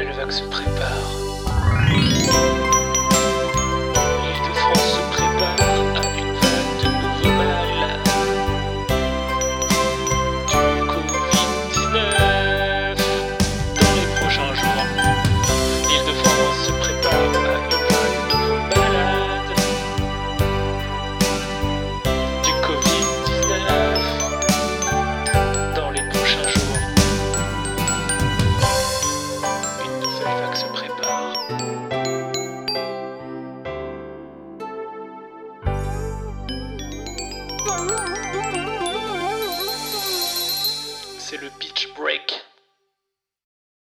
nouvelle vague se prépare. C'est le beach break.